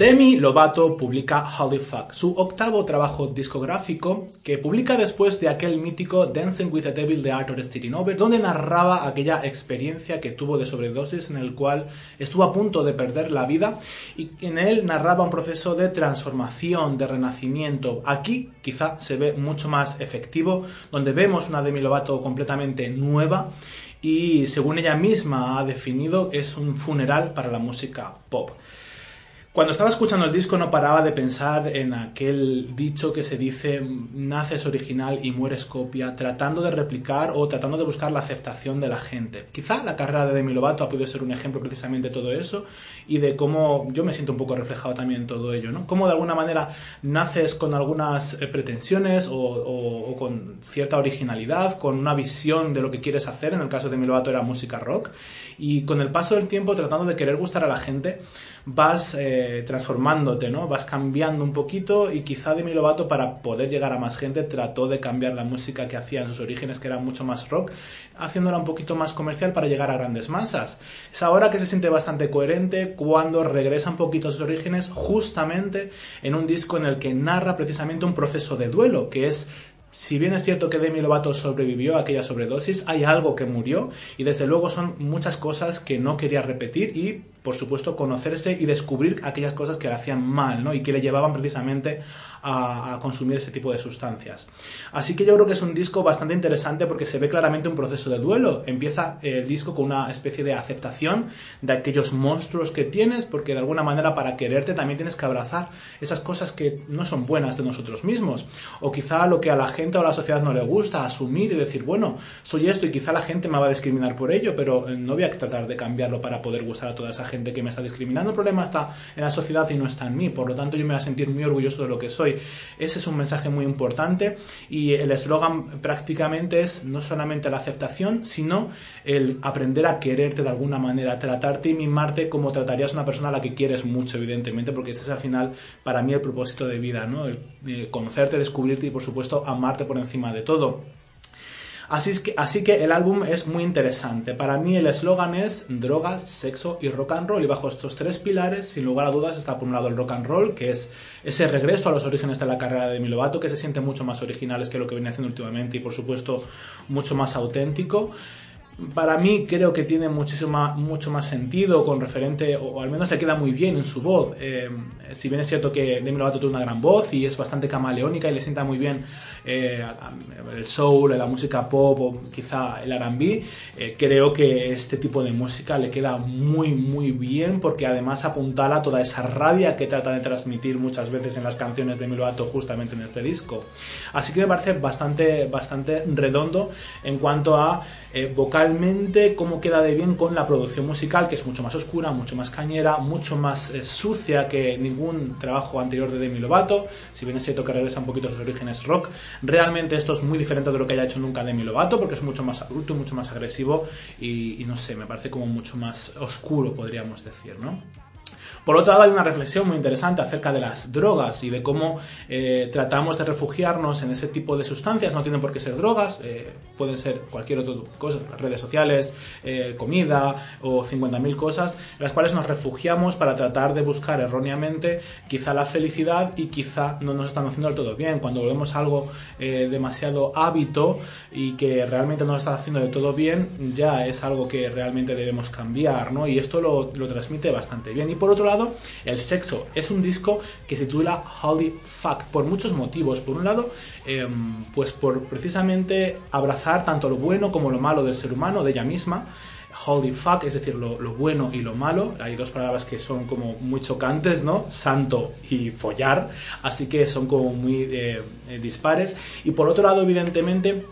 Demi Lovato publica Holy Fuck, su octavo trabajo discográfico que publica después de aquel mítico Dancing with the Devil de Arthur Over, donde narraba aquella experiencia que tuvo de sobredosis en el cual estuvo a punto de perder la vida y en él narraba un proceso de transformación, de renacimiento. Aquí quizá se ve mucho más efectivo, donde vemos una Demi Lovato completamente nueva y según ella misma ha definido es un funeral para la música pop. Cuando estaba escuchando el disco no paraba de pensar en aquel dicho que se dice naces original y mueres copia, tratando de replicar o tratando de buscar la aceptación de la gente. Quizá la carrera de Demi Lovato ha podido ser un ejemplo precisamente de todo eso y de cómo yo me siento un poco reflejado también en todo ello, ¿no? Cómo de alguna manera naces con algunas eh, pretensiones o, con cierta originalidad, con una visión de lo que quieres hacer, en el caso de Demi Lovato era música rock, y con el paso del tiempo tratando de querer gustar a la gente, vas eh, transformándote, ¿no? Vas cambiando un poquito y quizá Demi Lovato para poder llegar a más gente trató de cambiar la música que hacía en sus orígenes, que era mucho más rock, haciéndola un poquito más comercial para llegar a grandes masas. Es ahora que se siente bastante coherente cuando regresa un poquito a sus orígenes justamente en un disco en el que narra precisamente un proceso de duelo, que es si bien es cierto que Demi Lovato sobrevivió a aquella sobredosis, hay algo que murió y desde luego son muchas cosas que no quería repetir y por supuesto conocerse y descubrir aquellas cosas que le hacían mal ¿no? y que le llevaban precisamente a, consumir ese tipo de sustancias. Así que yo creo que es un disco bastante interesante porque se ve claramente un proceso de duelo. Empieza el disco con una especie de aceptación de aquellos monstruos que tienes, porque de alguna manera para quererte también tienes que abrazar esas cosas que no son buenas de nosotros mismos. O quizá lo que a la gente o a la sociedad no le gusta, asumir y decir, bueno, soy esto y quizá la gente me va a discriminar por ello, pero eh, no voy a tratar de cambiarlo para poder gustar a toda esa gente que me está discriminando. El problema está en la sociedad y no está en mí. Por lo tanto, yo me voy a sentir muy orgulloso de lo que soy ese es un mensaje muy importante y el eslogan prácticamente es no solamente la aceptación, sino el aprender a quererte de alguna manera, tratarte y mimarte como tratarías a una persona a la que quieres mucho, evidentemente, porque ese es al final para mí el propósito de vida, ¿no? el conocerte, descubrirte y por supuesto amarte por encima de todo. Así, es que, así que el álbum es muy interesante. Para mí el eslogan es drogas, sexo y rock and roll. Y bajo estos tres pilares, sin lugar a dudas, está por un lado el rock and roll, que es ese regreso a los orígenes de la carrera de Milovato, que se siente mucho más originales que lo que viene haciendo últimamente y por supuesto mucho más auténtico para mí creo que tiene muchísimo mucho más sentido con referente, o al menos le queda muy bien en su voz. Eh, si bien es cierto que Demi Lovato tiene una gran voz y es bastante camaleónica y le sienta muy bien eh, el soul, la música pop o quizá el R&B, eh, creo que este tipo de música le queda muy muy bien porque además apuntala toda esa rabia que trata de transmitir muchas veces en las canciones de Demi Lovato justamente en este disco. Así que me parece bastante, bastante redondo en cuanto a vocal cómo queda de bien con la producción musical, que es mucho más oscura, mucho más cañera, mucho más eh, sucia que ningún trabajo anterior de Demi Lovato. Si bien es cierto que regresa un poquito a sus orígenes rock, realmente esto es muy diferente de lo que haya hecho nunca Demi Lovato, porque es mucho más adulto, mucho más agresivo y, y no sé, me parece como mucho más oscuro, podríamos decir, ¿no? Por otro lado, hay una reflexión muy interesante acerca de las drogas y de cómo eh, tratamos de refugiarnos en ese tipo de sustancias. No tienen por qué ser drogas, eh, pueden ser cualquier otra cosa, redes sociales, eh, comida o 50.000 cosas, en las cuales nos refugiamos para tratar de buscar erróneamente quizá la felicidad y quizá no nos están haciendo del todo bien. Cuando volvemos algo demasiado hábito y que realmente no nos está haciendo del todo bien, ya es algo que realmente debemos cambiar, ¿no? Y esto lo, lo transmite bastante bien. Y por lado, el sexo. Es un disco que se titula Holy Fuck por muchos motivos. Por un lado, em, pues por precisamente abrazar tanto lo bueno como lo malo del ser humano, de ella misma. Holy fuck, es decir, lo, bueno y lo malo. Hay dos palabras que son como muy chocantes, ¿no? Santo y follar. Así que son como muy eh, eh, dispares. Y por otro lado, evidentemente,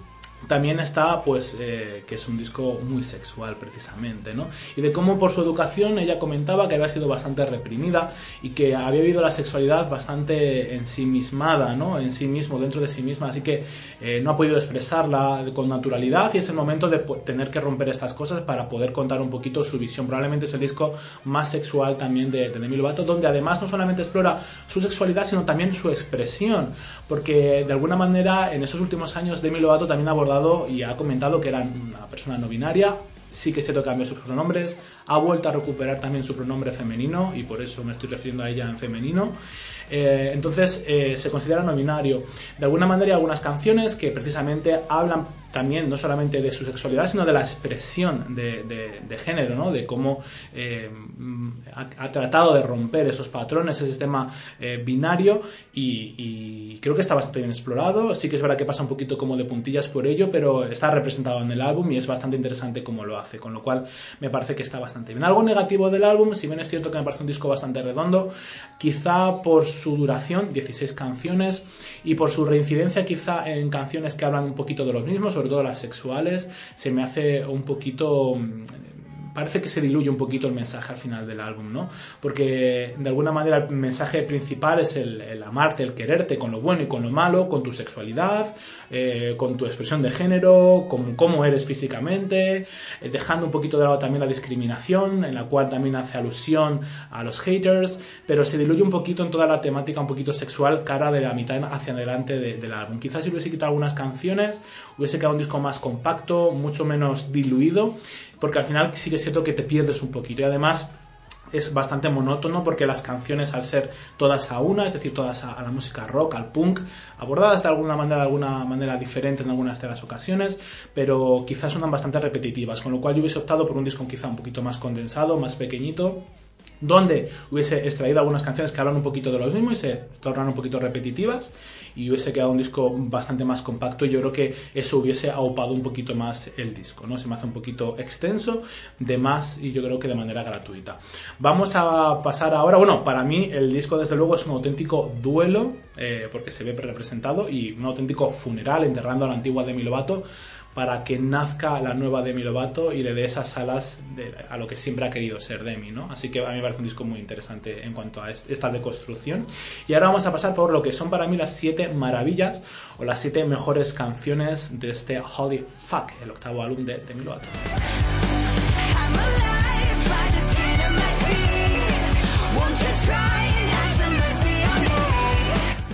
también está, pues, eh, que es un disco muy sexual precisamente, ¿no? Y de cómo por su educación ella comentaba que había sido bastante reprimida y que había vivido la sexualidad bastante ensimismada, ¿no? En sí mismo, dentro de sí misma, así que eh, no ha podido expresarla con naturalidad y es el momento de tener que romper estas cosas para poder contar un poquito su visión. Probablemente es el disco más sexual también de, de Demi Lovato, donde además no solamente explora su sexualidad, sino también su expresión, porque de alguna manera en esos últimos años Demi Lovato también ha abordado y ha comentado que era una persona no binaria, sí que se cierto cambió sus pronombres, ha vuelto a recuperar también su pronombre femenino y por eso me estoy refiriendo a ella en femenino. Eh, entonces eh, se considera no binario. De alguna manera hay algunas canciones que precisamente hablan también no solamente de su sexualidad, sino de la expresión de, género, ¿no? de cómo eh, ha, tratado de romper esos patrones, ese sistema binario, y, creo que está bastante bien explorado. Sí que es verdad que pasa un poquito como de puntillas por ello, pero está representado en el álbum y es bastante interesante cómo lo hace, con lo cual me parece que está bastante bien. Algo negativo del álbum, si bien es cierto que me parece un disco bastante redondo, quizá por duración, 16 canciones, y por su reincidencia quizá en canciones que hablan un poquito de los mismos, sobre todo las sexuales, se me hace un poquito mm, parece que se diluye un poquito el mensaje al final del álbum, ¿no? Porque de alguna manera el mensaje principal es el, amarte, el quererte con lo bueno y con lo malo, con tu sexualidad, eh, con tu expresión de género, con cómo eres físicamente, eh, dejando un poquito de lado también la discriminación, en la cual también hace alusión a los haters, pero se diluye un poquito en toda la temática un poquito sexual cara de la mitad hacia adelante del álbum. Quizás si hubiese quitado algunas canciones, hubiese quedado un disco más compacto, mucho menos diluido porque al final sí que es cierto que te pierdes un poquito. Y además es bastante monótono porque las canciones al ser todas a una, es decir, todas a, la música rock, al punk, abordadas de alguna manera, de alguna manera diferente en algunas de las ocasiones, pero quizás son bastante repetitivas, con lo cual yo hubiese optado por un disco quizá un poquito más condensado, más pequeñito, donde hubiese extraído algunas canciones que hablan un poquito de lo mismo y se tornan un poquito repetitivas y hubiese quedado un disco bastante más compacto y yo creo que eso hubiese aupado un poquito más el disco, ¿no? Se me hace un poquito extenso, de más y yo creo que de manera gratuita. Vamos a pasar ahora, bueno, para mí el disco desde luego es un auténtico duelo eh, porque se ve representado y un auténtico funeral enterrando a la antigua Demi Lovato para que nazca la nueva Demi Lovato y le dé esas alas a lo que siempre ha querido ser Demi, ¿no? Así que a mí me parece un disco muy interesante en cuanto a esta deconstrucción. Y ahora vamos a pasar por lo que son para mí las siete maravillas o las siete mejores canciones de este Holy Fuck, el octavo álbum de Demi Lovato.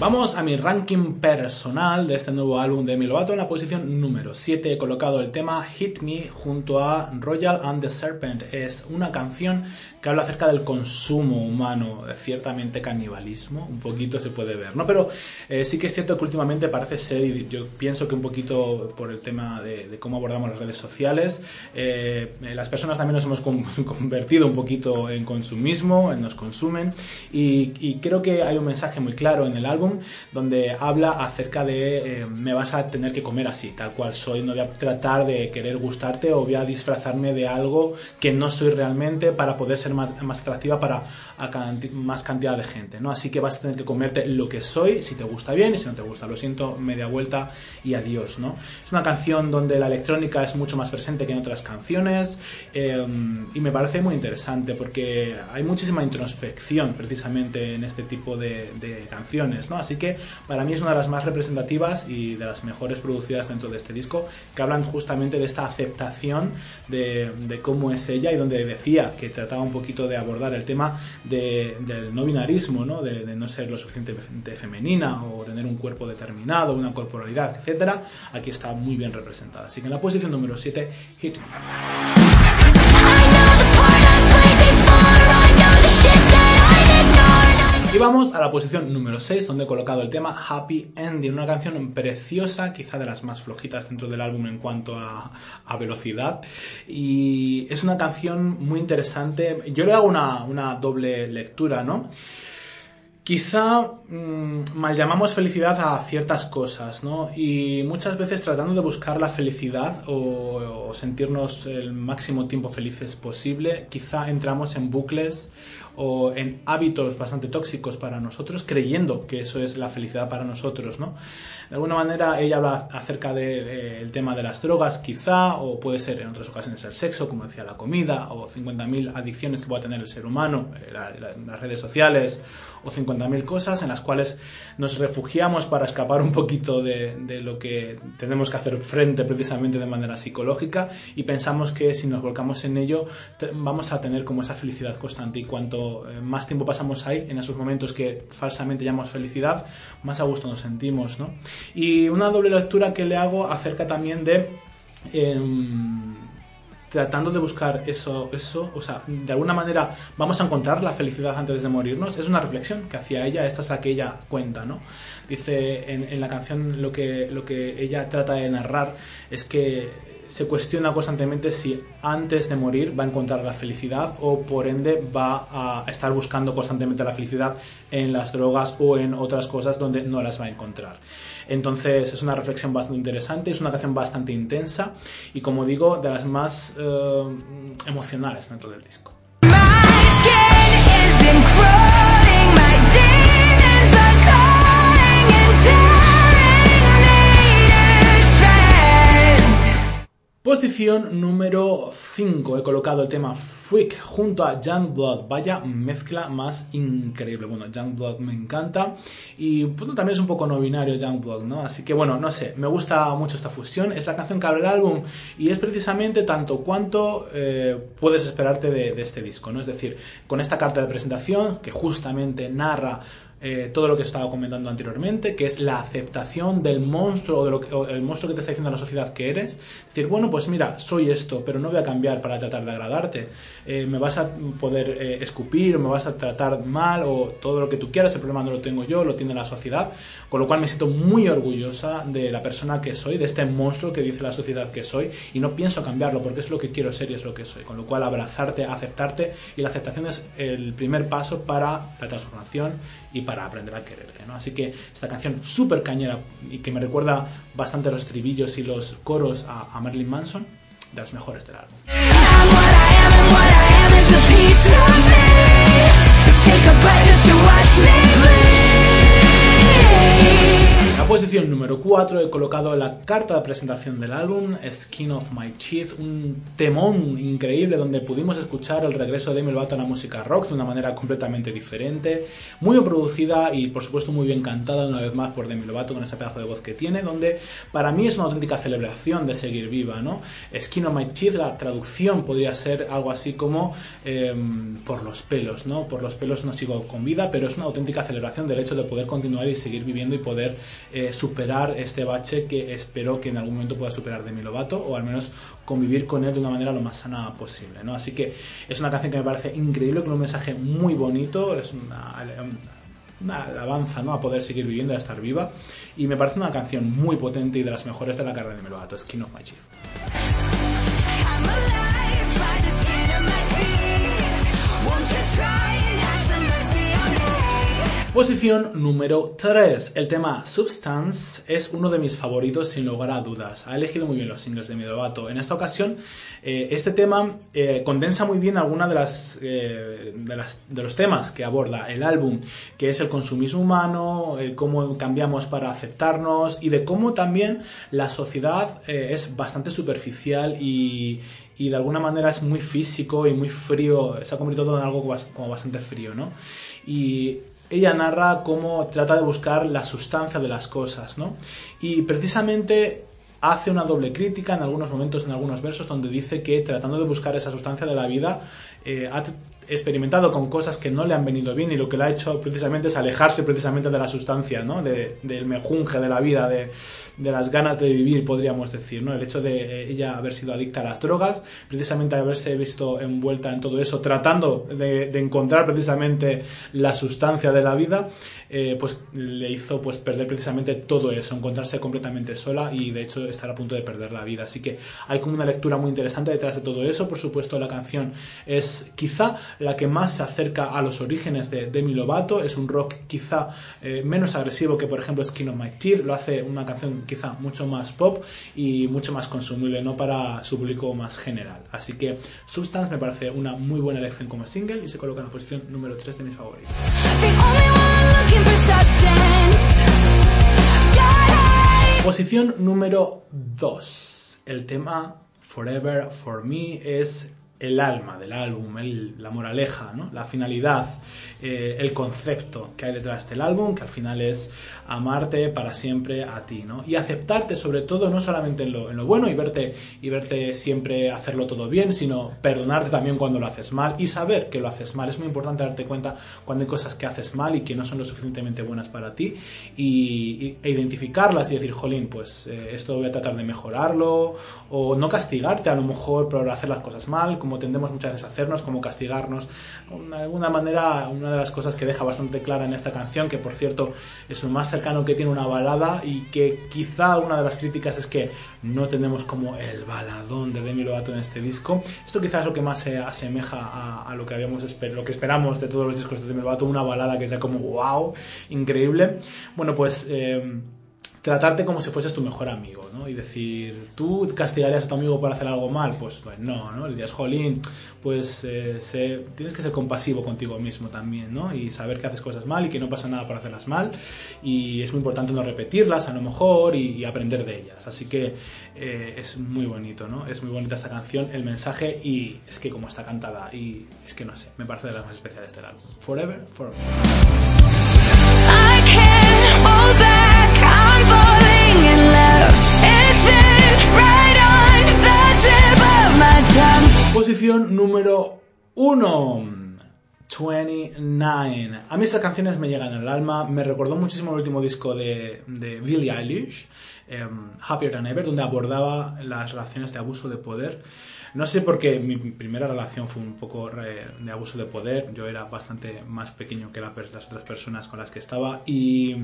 Vamos a mi ranking personal de este nuevo álbum de Lovato. En la posición número 7 he colocado el tema Hit Me junto a Royal and the Serpent. Es una canción que habla acerca del consumo humano, ciertamente canibalismo, un poquito se puede ver, ¿no? Pero eh, sí que es cierto que últimamente parece ser, y yo pienso que un poquito por el tema de, cómo abordamos las redes sociales, eh, las personas también nos hemos convertido un poquito en consumismo, en nos consumen, y, creo que hay un mensaje muy claro en el álbum donde habla acerca de eh, me vas a tener que comer así, tal cual soy, no voy a tratar de querer gustarte o voy a disfrazarme de algo que no soy realmente para poder ser más, atractiva para más cantidad de gente, ¿no? Así que vas a tener que comerte lo que soy, si te gusta bien y si no te gusta, lo siento, media vuelta y adiós, ¿no? Es una canción donde la electrónica es mucho más presente que en otras canciones eh, y me parece muy interesante porque hay muchísima introspección precisamente en este tipo de, canciones, ¿no? Así que para mí es una de las más representativas y de las mejores producidas dentro de este disco que hablan justamente de esta aceptación de, de cómo es ella y donde decía que trataba un poco de abordar el tema del no binarismo, ¿no? De, no ser lo suficientemente femenina o tener un cuerpo determinado, una corporalidad, etcétera, aquí está muy bien representada. Así que en la posición número 7, Hit Y vamos a la posición número 6, donde he colocado el tema Happy Ending, una canción preciosa, quizá de las más flojitas dentro del álbum en cuanto a, velocidad. Y es una canción muy interesante. Yo le hago una, una doble lectura, ¿no? Quizá mm, mal llamamos felicidad a ciertas cosas, ¿no? Y muchas veces tratando de buscar la felicidad o, o, sentirnos el máximo tiempo felices posible, quizá entramos en bucles o en hábitos bastante tóxicos para nosotros, creyendo que eso es la felicidad para nosotros, ¿no? De alguna manera ella habla acerca del tema de las drogas, quizá, o puede ser en otras ocasiones el sexo, como decía la comida, o 50.000 adicciones que pueda tener el ser humano, eh, las redes sociales, o 50.000 cosas en las cuales nos refugiamos para escapar un poquito de, de, lo que tenemos que hacer frente precisamente de manera psicológica y pensamos que si nos volcamos en ello vamos a tener como esa felicidad constante y cuanto eh, más tiempo pasamos ahí, en esos momentos que falsamente llamamos felicidad, más a gusto nos sentimos, ¿no? Y una doble lectura que le hago acerca también de... Eh, tratando de buscar eso, eso, o sea, de alguna manera vamos a encontrar la felicidad antes de morirnos. Es una reflexión que hacía ella, esta es la que ella cuenta, ¿no? Dice en, la canción lo que, lo que ella trata de narrar es que se cuestiona constantemente si antes de morir va a encontrar la felicidad o por ende va a estar buscando constantemente la felicidad en las drogas o en otras cosas donde no las va a encontrar. Entonces es una reflexión bastante interesante, es una canción bastante intensa y como digo, de las más eh, emocionales dentro del disco. Posición número 5. He colocado el tema Freak junto a Youngblood. Vaya mezcla más increíble. Bueno, Youngblood me encanta. Y también es un poco no binario Youngblood, ¿no? Así que bueno, no sé, me gusta mucho esta fusión. Es la canción que abre el álbum y es precisamente tanto cuanto eh, puedes esperarte de, de este disco, ¿no? Es decir, con esta carta de presentación que justamente narra eh, todo lo que estaba comentando anteriormente, que es la aceptación del monstruo o, de lo que, o el monstruo que te está diciendo la sociedad que eres. Decir, bueno, pues mira, soy esto, pero no voy a cambiar para tratar de agradarte. Eh, me vas a poder eh, escupir, me vas a tratar mal o todo lo que tú quieras, el problema no lo tengo yo, lo tiene la sociedad. Con lo cual me siento muy orgullosa de la persona que soy, de este monstruo que dice la sociedad que soy y no pienso cambiarlo porque es lo que quiero ser y es lo que soy. Con lo cual abrazarte, aceptarte y la aceptación es el primer paso para la transformación y para aprender a quererte. ¿no? Así que esta canción súper cañera y que me recuerda bastante los estribillos y los coros a, a Marilyn Manson, de las mejores del álbum. La posición número 4 he colocado la carta de presentación del álbum, Skin of My Teeth, un temón increíble donde pudimos escuchar el regreso de Demi Lovato a la música rock de una manera completamente diferente, muy bien producida y por supuesto muy bien cantada una vez más por Demi Lovato con ese pedazo de voz que tiene, donde para mí es una auténtica celebración de seguir viva, ¿no? Skin of My Teeth, la traducción podría ser algo así como eh, por los pelos, ¿no? Por los pelos no sigo con vida, pero es una auténtica celebración del hecho de poder continuar y seguir viviendo y poder eh, superar este bache que espero que en algún momento pueda superar Demi Lovato o al menos convivir con él de una manera lo más sana posible. ¿no? Así que es una canción que me parece increíble, con un mensaje muy bonito, es una, una alabanza ¿no? a poder seguir viviendo, a estar viva y me parece una canción muy potente y de las mejores de la carrera de Demi Lovato, Skin of My Teeth. Posición número 3. El tema Substance es uno de mis favoritos sin lugar a dudas. Ha elegido muy bien los singles de Midovato. En esta ocasión, eh, este tema eh, condensa muy bien alguna de las, eh, de las, de los temas que aborda el álbum, que es el consumismo humano, el cómo cambiamos para aceptarnos y de cómo también la sociedad es bastante superficial y, y de alguna manera es muy físico y muy frío, se ha convertido en algo como bastante frío, ¿no? Y ella narra cómo trata de buscar la sustancia de las cosas, ¿no? Y precisamente hace una doble crítica en algunos momentos, en algunos versos, donde dice que tratando de buscar esa sustancia de la vida, eh, ha experimentado con cosas que no le han venido bien y lo que le ha hecho precisamente es alejarse precisamente de la sustancia, ¿no? De, del mejunje de la vida, de, de, las ganas de vivir, podríamos decir, ¿no? El hecho de ella haber sido adicta a las drogas, precisamente haberse visto envuelta en todo eso, tratando de, de encontrar precisamente la sustancia de la vida, eh, pues le hizo pues perder precisamente todo eso, encontrarse completamente sola y de hecho estar a punto de perder la vida. Así que hay como una lectura muy interesante detrás de todo eso. Por supuesto, la canción es quizá la que más se acerca a los orígenes de Demi Lovato. Es un rock quizá eh, menos agresivo que por ejemplo Skin of My Teeth. Lo hace una canción quizá mucho más pop y mucho más consumible, no para su público más general. Así que Substance me parece una muy buena elección como single y se coloca en la posición número 3 de mis favoritos. Posición número 2. El tema Forever for Me es el alma del álbum, la moraleja, ¿no? la finalidad, eh, el concepto que hay detrás del álbum, que al final es amarte para siempre a ti, ¿no? Y aceptarte sobre todo, no solamente en lo, en lo bueno y verte, y verte siempre hacerlo todo bien, sino perdonarte también cuando lo haces mal y saber que lo haces mal. Es muy importante darte cuenta cuando hay cosas que haces mal y que no son lo suficientemente buenas para ti y, e identificarlas y decir, jolín, pues eh, esto voy a tratar de mejorarlo o no castigarte a lo mejor por hacer las cosas mal, como tendemos muchas a hacernos, como castigarnos. De alguna manera, una de las cosas que deja bastante clara en esta canción, que por cierto es lo más cercano que tiene una balada y que quizá una de las críticas es que no tenemos como el baladón de Demi Lovato en este disco. Esto quizás es lo que más se asemeja a, lo que habíamos lo que esperamos de todos los discos de Demi Lovato, una balada que sea como wow, increíble. Bueno, pues... Eh, tratarte como si fueses tu mejor amigo, ¿no? Y decir, ¿tú castigarías a tu amigo por hacer algo mal? Pues, pues no, ¿no? Le dirías, jolín, pues eh, tienes que ser compasivo contigo mismo también, ¿no? Y saber que haces cosas mal y que no pasa nada por hacerlas mal. Y es muy importante no repetirlas a lo mejor y, aprender de ellas. Así que eh, es muy bonito, ¿no? Es muy bonita esta canción, el mensaje y es que como está cantada y es que no sé, me parece de las más especiales del álbum. Forever, forever. Posición número 1. 29. A mí estas canciones me llegan al alma. Me recordó muchísimo el último disco de, de Billie Eilish, em, Happier Than Ever, donde abordaba las relaciones de abuso de poder. No sé por qué mi primera relación fue un poco de abuso de poder. Yo era bastante más pequeño que las otras personas con las que estaba. Y,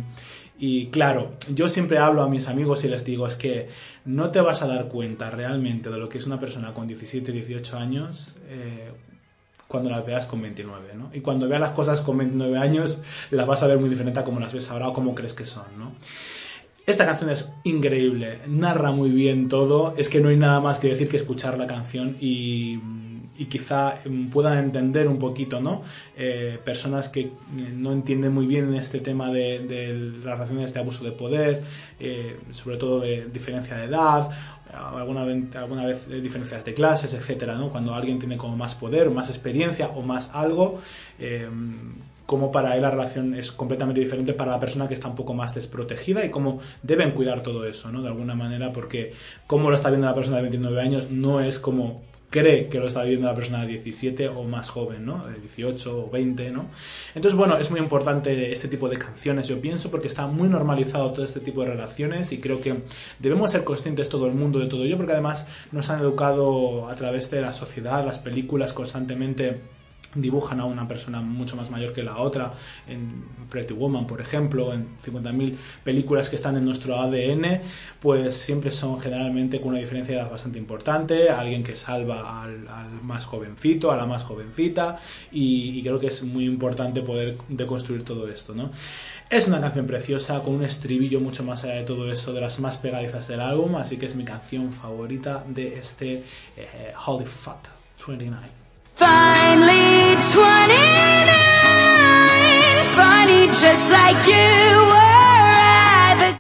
claro, yo siempre hablo a mis amigos y les digo, es que no te vas a dar cuenta realmente de lo que es una persona con 17, 18 años. Eh, cuando las veas con 29, ¿no? Y cuando veas las cosas con 29 años, las vas a ver muy diferente a como las ves ahora o como crees que son, ¿no? Esta canción es increíble, narra muy bien todo, es que no hay nada más que decir que escuchar la canción y, quizá puedan entender un poquito, ¿no? Eh, personas que eh, no entienden muy bien este tema de, las relaciones de abuso de poder, eh, sobre todo de diferencia de edad, alguna, alguna vez diferencias de clases, etcétera, ¿no? Cuando alguien tiene como más poder, más experiencia o más algo, cómo para él la relación es completamente diferente para la persona que está un poco más desprotegida y cómo deben cuidar todo eso, ¿no? De alguna manera, porque cómo lo está viendo la persona de 29 años no es como cree que lo está viviendo la persona de 17 o más joven, ¿no? De 18 o 20, ¿no? Entonces, bueno, es muy importante este tipo de canciones, yo pienso, porque está muy normalizado todo este tipo de relaciones y creo que debemos ser conscientes todo el mundo de todo ello, porque además nos han educado a través de la sociedad, las películas constantemente dibujan a una persona mucho más mayor que la otra, en Pretty Woman, por ejemplo, en 50.000 películas que están en nuestro ADN, pues siempre son generalmente con una diferencia bastante importante, alguien que salva al, más jovencito, a la más jovencita, y, creo que es muy importante poder deconstruir todo esto, ¿no? Es una canción preciosa, con un estribillo mucho más allá de todo eso, de las más pegadizas del álbum, así que es mi canción favorita de este eh, Holy Fuck 29. Finally 29, funny just like you.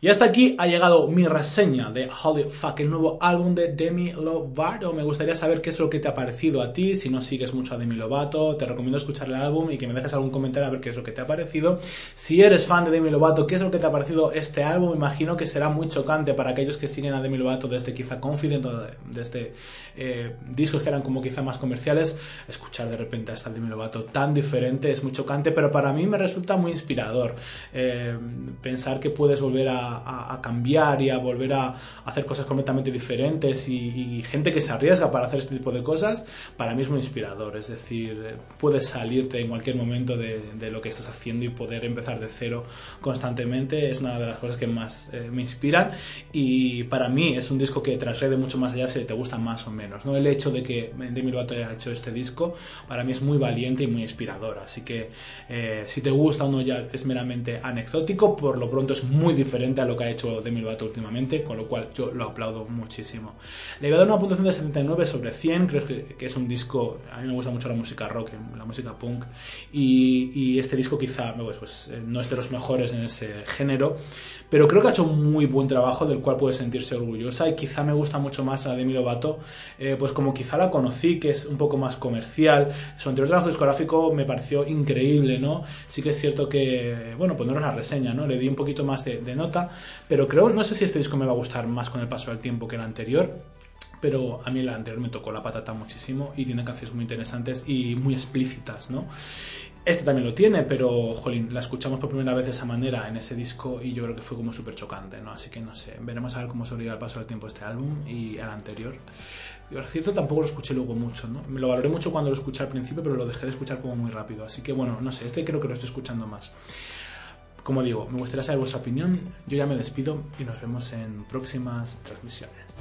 Y hasta aquí ha llegado mi reseña de Holy Fuck, el nuevo álbum de Demi Lovato. Me gustaría saber qué es lo que te ha parecido a ti, si no sigues mucho a Demi Lovato. Te recomiendo escuchar el álbum y que me dejes algún comentario a ver qué es lo que te ha parecido. Si eres fan de Demi Lovato, ¿qué es lo que te ha parecido este álbum? Imagino que será muy chocante para aquellos que siguen a Demi Lovato desde quizá Confident o desde eh, discos que eran como quizá más comerciales. Escuchar de repente a esta Demi Lovato tan diferente es muy chocante, pero para mí me resulta muy inspirador eh, pensar que puedes volver a a, cambiar y a volver a hacer cosas completamente diferentes y, gente que se arriesga para hacer este tipo de cosas, para mí es muy inspirador. Es decir, puedes salirte en cualquier momento de, lo que estás haciendo y poder empezar de cero constantemente. Es una de las cosas que más eh, me inspiran y para mí es un disco que trasrede mucho más allá si te gusta más o menos. ¿no? El hecho de que Demi Lovato haya hecho este disco para mí es muy valiente y muy inspirador. Así que eh, si te gusta o no ya es meramente anecdótico, por lo pronto es muy diferente a lo que ha hecho Demi Lovato últimamente, con lo cual yo lo aplaudo muchísimo. Le voy a dar una puntuación de 79 sobre 100, creo que, es un disco, a mí me gusta mucho la música rock, la música punk, y, este disco quizá pues, pues, eh, no es de los mejores en ese género, pero creo que ha hecho un muy buen trabajo del cual puede sentirse orgullosa y quizá me gusta mucho más a Demi Lovato, eh, pues como quizá la conocí, que es un poco más comercial. Su anterior trabajo discográfico me pareció increíble, ¿no? Sí que es cierto que, bueno, pues no la reseña, ¿no? Le di un poquito más de nota, pero creo, no sé si este disco me va a gustar más con el paso del tiempo que el anterior pero a mí el anterior me tocó la patata muchísimo y tiene canciones muy interesantes y muy explícitas, ¿no? Este también lo tiene, pero, jolín, la escuchamos por primera vez de esa manera en ese disco y yo creo que fue como súper chocante, ¿no? Así que no sé, veremos a ver cómo sobrevive al paso del tiempo este álbum y el anterior. Y por cierto, tampoco lo escuché luego mucho, ¿no? Me lo valoré mucho cuando lo escuché al principio, pero lo dejé de escuchar como muy rápido. Así que, bueno, no sé, este creo que lo estoy escuchando más. Como digo, me gustaría saber vuestra opinión. Yo ya me despido y nos vemos en próximas transmisiones.